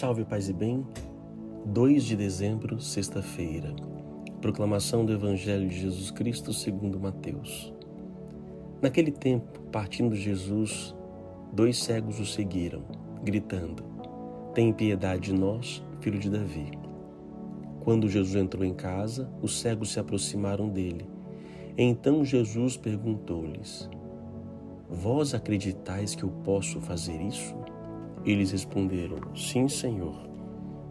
Salve, paz e bem. 2 de dezembro, sexta-feira. Proclamação do Evangelho de Jesus Cristo segundo Mateus. Naquele tempo, partindo Jesus, dois cegos o seguiram, gritando: Tem piedade de nós, filho de Davi. Quando Jesus entrou em casa, os cegos se aproximaram dele. Então Jesus perguntou-lhes: Vós acreditais que eu posso fazer isso? Eles responderam: Sim, Senhor.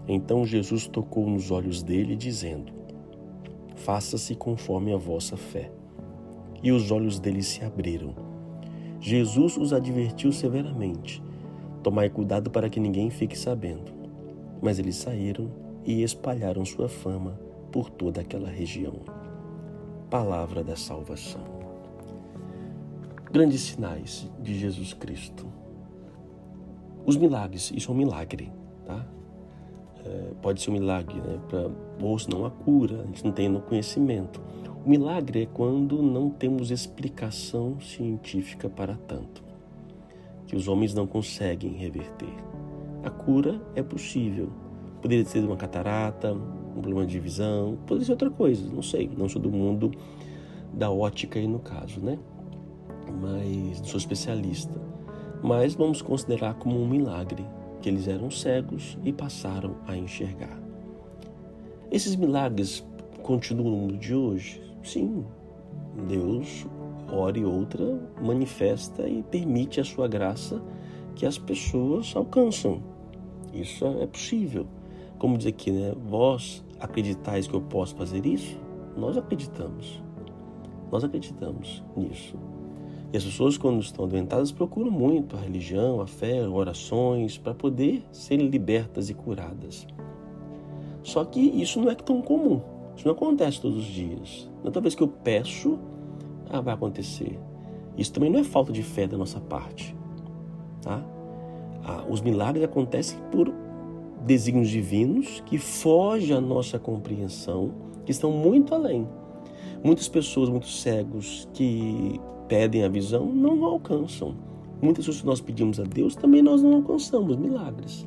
Então Jesus tocou nos olhos dele, dizendo: Faça-se conforme a vossa fé. E os olhos dele se abriram. Jesus os advertiu severamente: Tomai cuidado para que ninguém fique sabendo. Mas eles saíram e espalharam sua fama por toda aquela região. Palavra da salvação. Grandes sinais de Jesus Cristo os milagres, isso é um milagre, tá? É, pode ser um milagre, né? Pra, ou senão a cura, a gente não tem no conhecimento. O milagre é quando não temos explicação científica para tanto, que os homens não conseguem reverter. A cura é possível. Poderia ser uma catarata, um problema de visão, poderia ser outra coisa, não sei. Não sou do mundo da ótica aí no caso, né? Mas sou especialista mas vamos considerar como um milagre que eles eram cegos e passaram a enxergar. Esses milagres continuam no mundo de hoje? Sim, Deus, hora e outra, manifesta e permite a sua graça que as pessoas alcançam. Isso é possível. Como diz aqui, né? Vós acreditais que eu posso fazer isso? Nós acreditamos. Nós acreditamos nisso. E as pessoas, quando estão adoentadas, procuram muito a religião, a fé, orações, para poder serem libertas e curadas. Só que isso não é tão comum. Isso não acontece todos os dias. Não é toda vez que eu peço, ah, vai acontecer. Isso também não é falta de fé da nossa parte. Tá? Ah, os milagres acontecem por desígnios divinos que fogem à nossa compreensão, que estão muito além. Muitas pessoas, muitos cegos que pedem a visão não alcançam. Muitas coisas que nós pedimos a Deus também nós não alcançamos milagres.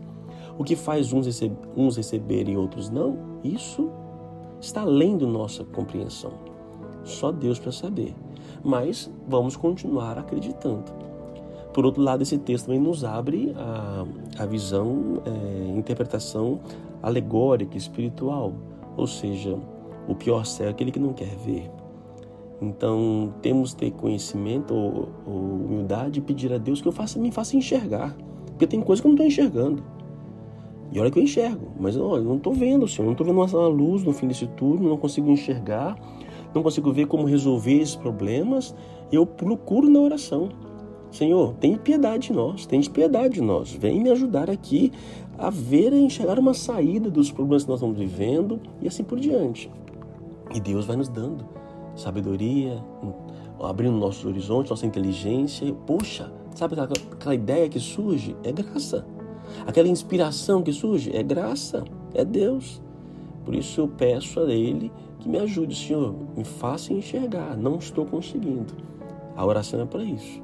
O que faz uns, receb uns receberem e outros não, isso está além da nossa compreensão. Só Deus para saber. Mas vamos continuar acreditando. Por outro lado, esse texto também nos abre a, a visão, é, interpretação alegórica, espiritual. Ou seja, o pior céu é aquele que não quer ver. Então, temos que ter conhecimento ou, ou humildade e pedir a Deus que eu faça, me faça enxergar. Porque tem coisas que eu não estou enxergando. E olha que eu enxergo, mas olha, não estou vendo, Senhor. Não estou vendo uma luz no fim desse túnel, não consigo enxergar, não consigo ver como resolver esses problemas. Eu procuro na oração. Senhor, tem piedade de nós, tem piedade de nós. Vem me ajudar aqui a ver e enxergar uma saída dos problemas que nós estamos vivendo e assim por diante. E Deus vai nos dando sabedoria, abrindo nossos horizontes, nossa inteligência. Poxa, sabe aquela, aquela ideia que surge? É graça. Aquela inspiração que surge? É graça, é Deus. Por isso eu peço a Ele que me ajude, Senhor, me faça enxergar. Não estou conseguindo. A oração é para isso.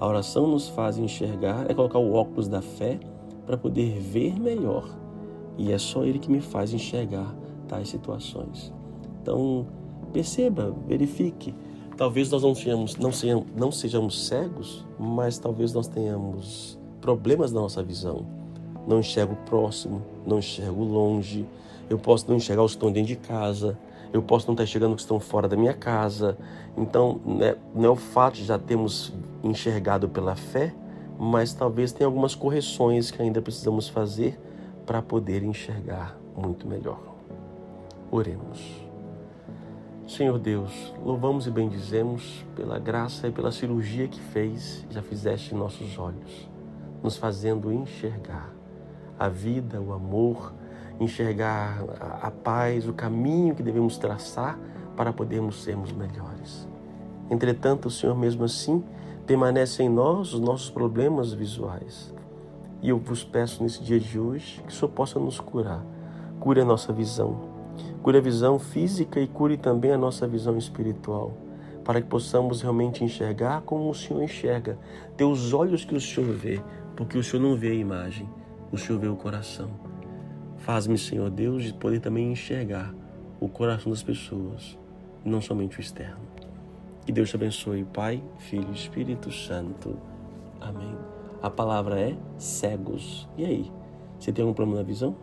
A oração nos faz enxergar, é colocar o óculos da fé para poder ver melhor. E é só Ele que me faz enxergar tais situações. Então, Perceba, verifique. Talvez nós não sejamos, não sejamos, não sejamos cegos, mas talvez nós tenhamos problemas na nossa visão. Não enxergo próximo, não enxergo longe. Eu posso não enxergar os que estão dentro de casa. Eu posso não estar enxergando os que estão fora da minha casa. Então, né, não é o fato de já termos enxergado pela fé, mas talvez tenha algumas correções que ainda precisamos fazer para poder enxergar muito melhor. Oremos. Senhor Deus, louvamos e bendizemos pela graça e pela cirurgia que fez, já fizeste em nossos olhos, nos fazendo enxergar a vida, o amor, enxergar a paz, o caminho que devemos traçar para podermos sermos melhores. Entretanto, o Senhor mesmo assim permanece em nós os nossos problemas visuais. E eu vos peço nesse dia de hoje que o Senhor possa nos curar. Cure a nossa visão, Cure a visão física e cure também a nossa visão espiritual, para que possamos realmente enxergar como o Senhor enxerga, ter os olhos que o Senhor vê, porque o Senhor não vê a imagem, o Senhor vê o coração. Faz-me, Senhor Deus, de poder também enxergar o coração das pessoas, não somente o externo. Que Deus te abençoe, Pai, Filho e Espírito Santo. Amém. A palavra é cegos. E aí? Você tem algum problema na visão?